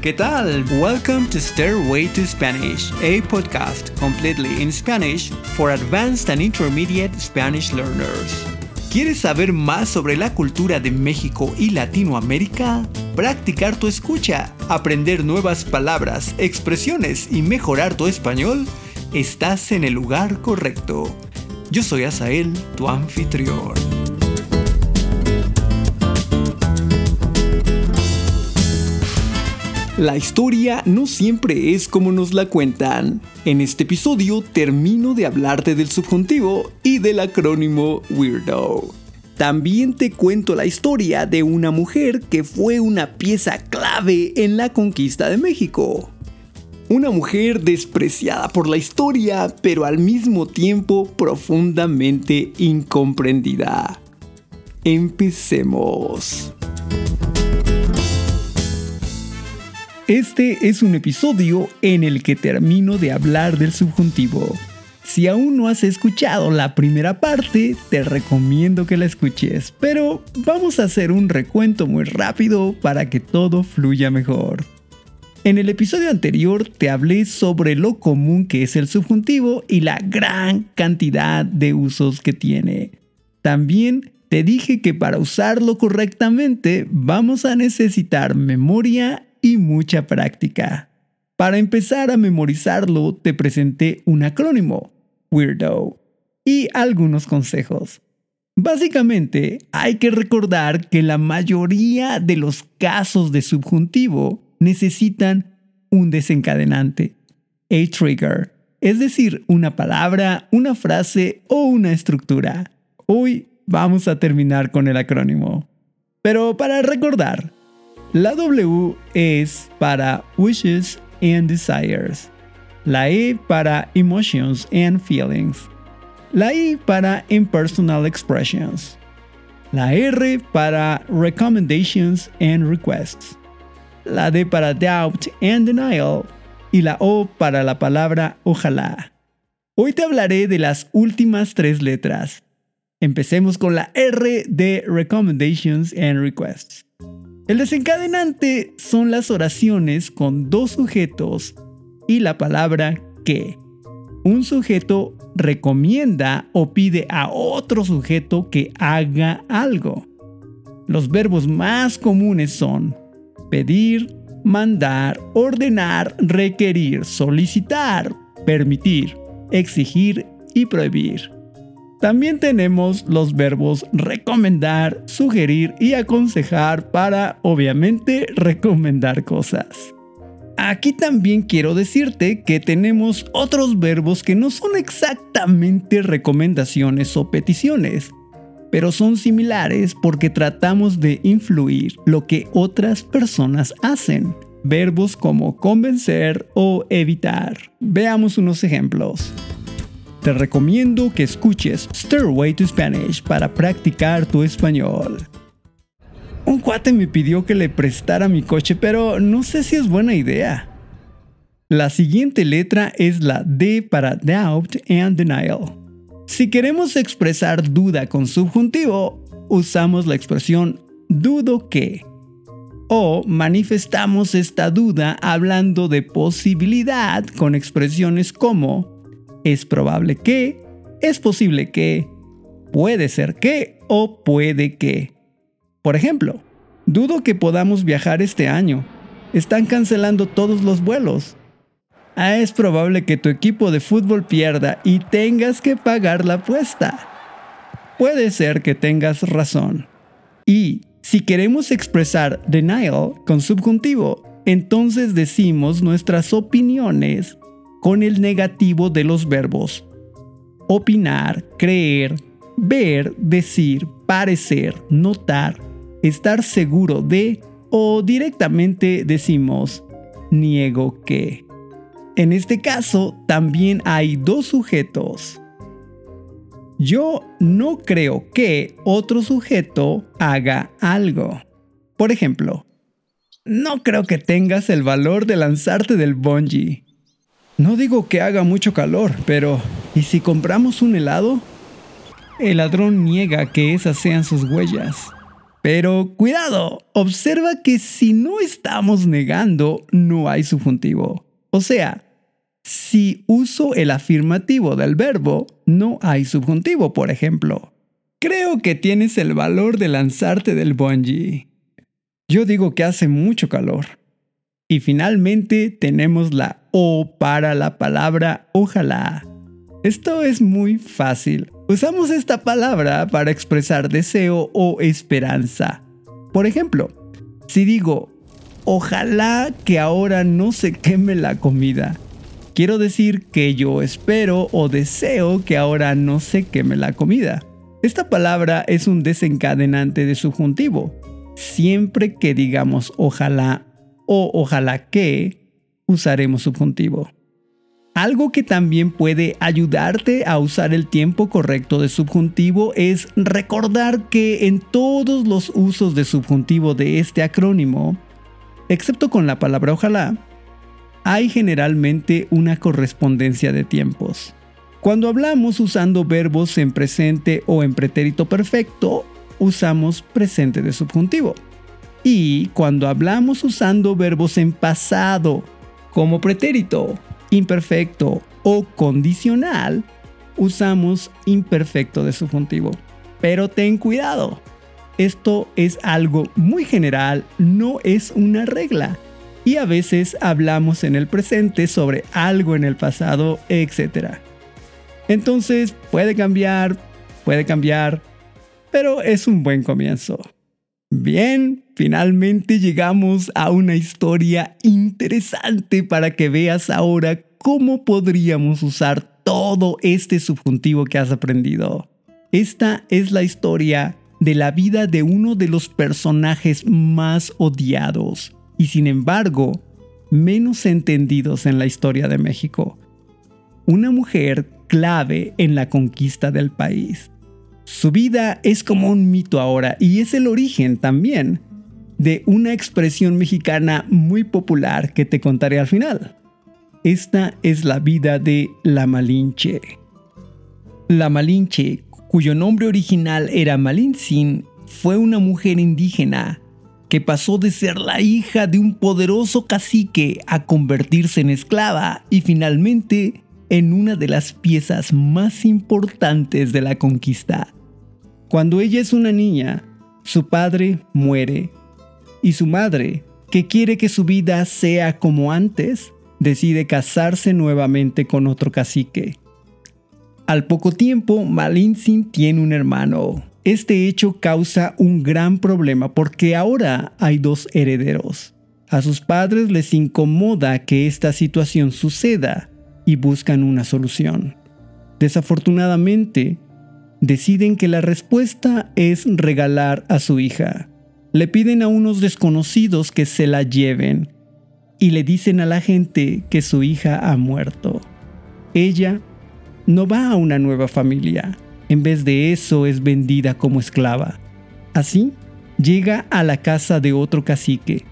¿qué tal? Welcome to Stairway to Spanish, a podcast completely in Spanish for advanced and intermediate Spanish learners. ¿Quieres saber más sobre la cultura de México y Latinoamérica? Practicar tu escucha, aprender nuevas palabras, expresiones y mejorar tu español? Estás en el lugar correcto. Yo soy Asael, tu anfitrión. La historia no siempre es como nos la cuentan. En este episodio termino de hablarte del subjuntivo y del acrónimo Weirdo. También te cuento la historia de una mujer que fue una pieza clave en la conquista de México. Una mujer despreciada por la historia, pero al mismo tiempo profundamente incomprendida. Empecemos. Este es un episodio en el que termino de hablar del subjuntivo. Si aún no has escuchado la primera parte, te recomiendo que la escuches, pero vamos a hacer un recuento muy rápido para que todo fluya mejor. En el episodio anterior te hablé sobre lo común que es el subjuntivo y la gran cantidad de usos que tiene. También te dije que para usarlo correctamente vamos a necesitar memoria y mucha práctica. Para empezar a memorizarlo, te presenté un acrónimo, Weirdo, y algunos consejos. Básicamente, hay que recordar que la mayoría de los casos de subjuntivo necesitan un desencadenante, a trigger, es decir, una palabra, una frase o una estructura. Hoy vamos a terminar con el acrónimo. Pero para recordar, la W es para wishes and desires. La E para emotions and feelings. La I para impersonal expressions. La R para recommendations and requests. La D para doubt and denial. Y la O para la palabra ojalá. Hoy te hablaré de las últimas tres letras. Empecemos con la R de recommendations and requests. El desencadenante son las oraciones con dos sujetos y la palabra que. Un sujeto recomienda o pide a otro sujeto que haga algo. Los verbos más comunes son pedir, mandar, ordenar, requerir, solicitar, permitir, exigir y prohibir. También tenemos los verbos recomendar, sugerir y aconsejar para, obviamente, recomendar cosas. Aquí también quiero decirte que tenemos otros verbos que no son exactamente recomendaciones o peticiones, pero son similares porque tratamos de influir lo que otras personas hacen. Verbos como convencer o evitar. Veamos unos ejemplos. Te recomiendo que escuches Stairway to Spanish para practicar tu español. Un cuate me pidió que le prestara mi coche, pero no sé si es buena idea. La siguiente letra es la D para doubt and denial. Si queremos expresar duda con subjuntivo, usamos la expresión dudo que. O manifestamos esta duda hablando de posibilidad con expresiones como es probable que, es posible que, puede ser que o puede que. Por ejemplo, dudo que podamos viajar este año. Están cancelando todos los vuelos. Ah, es probable que tu equipo de fútbol pierda y tengas que pagar la apuesta. Puede ser que tengas razón. Y si queremos expresar denial con subjuntivo, entonces decimos nuestras opiniones con el negativo de los verbos opinar, creer, ver, decir, parecer, notar, estar seguro de o directamente decimos niego que. En este caso también hay dos sujetos. Yo no creo que otro sujeto haga algo. Por ejemplo, no creo que tengas el valor de lanzarte del bungee. No digo que haga mucho calor, pero ¿y si compramos un helado? El ladrón niega que esas sean sus huellas. Pero cuidado, observa que si no estamos negando, no hay subjuntivo. O sea, si uso el afirmativo del verbo, no hay subjuntivo, por ejemplo. Creo que tienes el valor de lanzarte del bungee. Yo digo que hace mucho calor. Y finalmente tenemos la O para la palabra ojalá. Esto es muy fácil. Usamos esta palabra para expresar deseo o esperanza. Por ejemplo, si digo, ojalá que ahora no se queme la comida, quiero decir que yo espero o deseo que ahora no se queme la comida. Esta palabra es un desencadenante de subjuntivo. Siempre que digamos ojalá o ojalá que, usaremos subjuntivo. Algo que también puede ayudarte a usar el tiempo correcto de subjuntivo es recordar que en todos los usos de subjuntivo de este acrónimo, excepto con la palabra ojalá, hay generalmente una correspondencia de tiempos. Cuando hablamos usando verbos en presente o en pretérito perfecto, usamos presente de subjuntivo. Y cuando hablamos usando verbos en pasado, como pretérito, imperfecto o condicional, usamos imperfecto de subjuntivo. Pero ten cuidado, esto es algo muy general, no es una regla. Y a veces hablamos en el presente sobre algo en el pasado, etc. Entonces puede cambiar, puede cambiar, pero es un buen comienzo. Bien, finalmente llegamos a una historia interesante para que veas ahora cómo podríamos usar todo este subjuntivo que has aprendido. Esta es la historia de la vida de uno de los personajes más odiados y sin embargo menos entendidos en la historia de México. Una mujer clave en la conquista del país. Su vida es como un mito ahora y es el origen también de una expresión mexicana muy popular que te contaré al final. Esta es la vida de la Malinche. La Malinche, cuyo nombre original era Malintzin, fue una mujer indígena que pasó de ser la hija de un poderoso cacique a convertirse en esclava y finalmente en una de las piezas más importantes de la conquista. Cuando ella es una niña, su padre muere y su madre, que quiere que su vida sea como antes, decide casarse nuevamente con otro cacique. Al poco tiempo, Malintzin tiene un hermano. Este hecho causa un gran problema porque ahora hay dos herederos. A sus padres les incomoda que esta situación suceda y buscan una solución. Desafortunadamente, deciden que la respuesta es regalar a su hija. Le piden a unos desconocidos que se la lleven y le dicen a la gente que su hija ha muerto. Ella no va a una nueva familia, en vez de eso es vendida como esclava. Así, llega a la casa de otro cacique,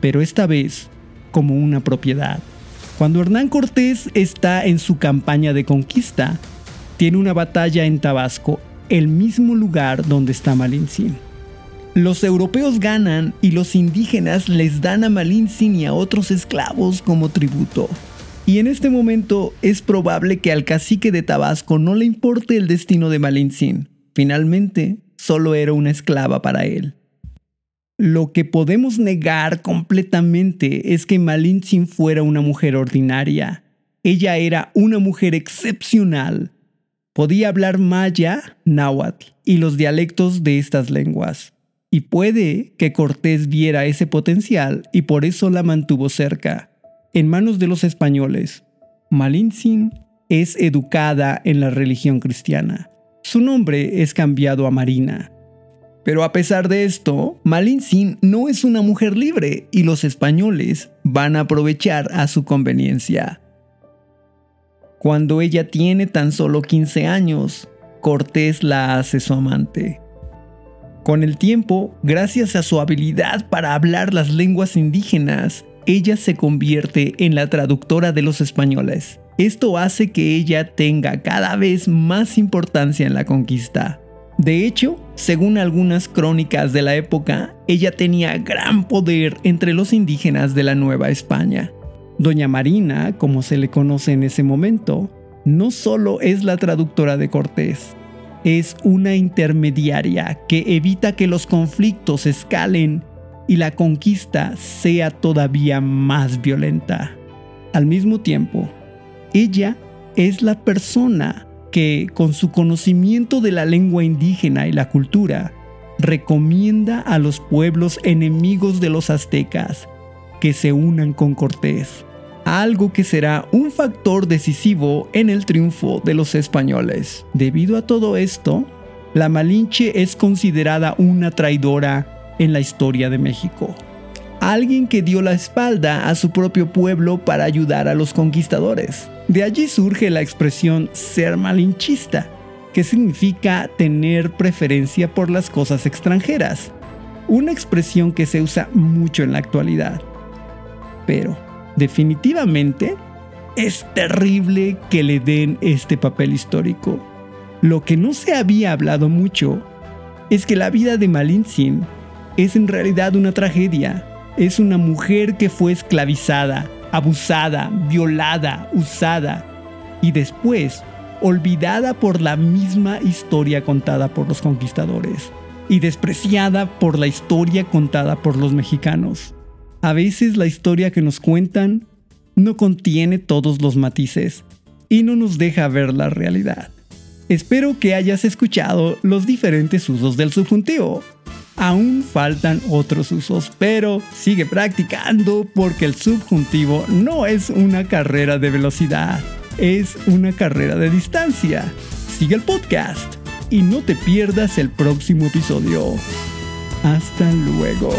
pero esta vez como una propiedad. Cuando Hernán Cortés está en su campaña de conquista, tiene una batalla en Tabasco, el mismo lugar donde está Malintzin. Los europeos ganan y los indígenas les dan a Malintzin y a otros esclavos como tributo. Y en este momento es probable que al cacique de Tabasco no le importe el destino de Malintzin. Finalmente, solo era una esclava para él. Lo que podemos negar completamente es que Malintzin fuera una mujer ordinaria. Ella era una mujer excepcional. Podía hablar maya, náhuatl y los dialectos de estas lenguas. Y puede que Cortés viera ese potencial y por eso la mantuvo cerca, en manos de los españoles. Malintzin es educada en la religión cristiana. Su nombre es cambiado a Marina. Pero a pesar de esto, Malintzin no es una mujer libre y los españoles van a aprovechar a su conveniencia. Cuando ella tiene tan solo 15 años, Cortés la hace su amante. Con el tiempo, gracias a su habilidad para hablar las lenguas indígenas, ella se convierte en la traductora de los españoles. Esto hace que ella tenga cada vez más importancia en la conquista. De hecho, Según algunas crónicas de la época, ella tenía gran poder entre los indígenas de la Nueva España. Doña Marina, como se le conoce en ese momento, no solo es la traductora de Cortés, es una intermediaria que evita que los conflictos escalen y la conquista sea todavía más violenta. Al mismo tiempo, ella es la persona que, con su conocimiento de la lengua indígena y la cultura, recomienda a los pueblos enemigos de los aztecas que se unan con Cortés, algo que será un factor decisivo en el triunfo de los españoles. Debido a todo esto, la Malinche es considerada una traidora en la historia de México. Alguien que dio la espalda a su propio pueblo para ayudar a los conquistadores. De allí surge la expresión ser malinchista, que significa tener preferencia por las cosas extranjeras, una expresión que se usa mucho en la actualidad. Pero, definitivamente, es terrible que le den este papel histórico. Lo que no se había hablado mucho es que la vida de Malintzin es en realidad una tragedia. Es una mujer que fue esclavizada, abusada, violada, usada y después olvidada por la misma historia contada por los conquistadores y despreciada por la historia contada por los mexicanos. A veces la historia que nos cuentan no contiene todos los matices y no nos deja ver la realidad. Espero que hayas escuchado los diferentes usos del subjuntivo aún faltan otros usos, pero sigue practicando porque el subjuntivo no es una carrera de velocidad, es una carrera de distancia. Sigue el podcast y no te pierdas el próximo episodio. Hasta luego.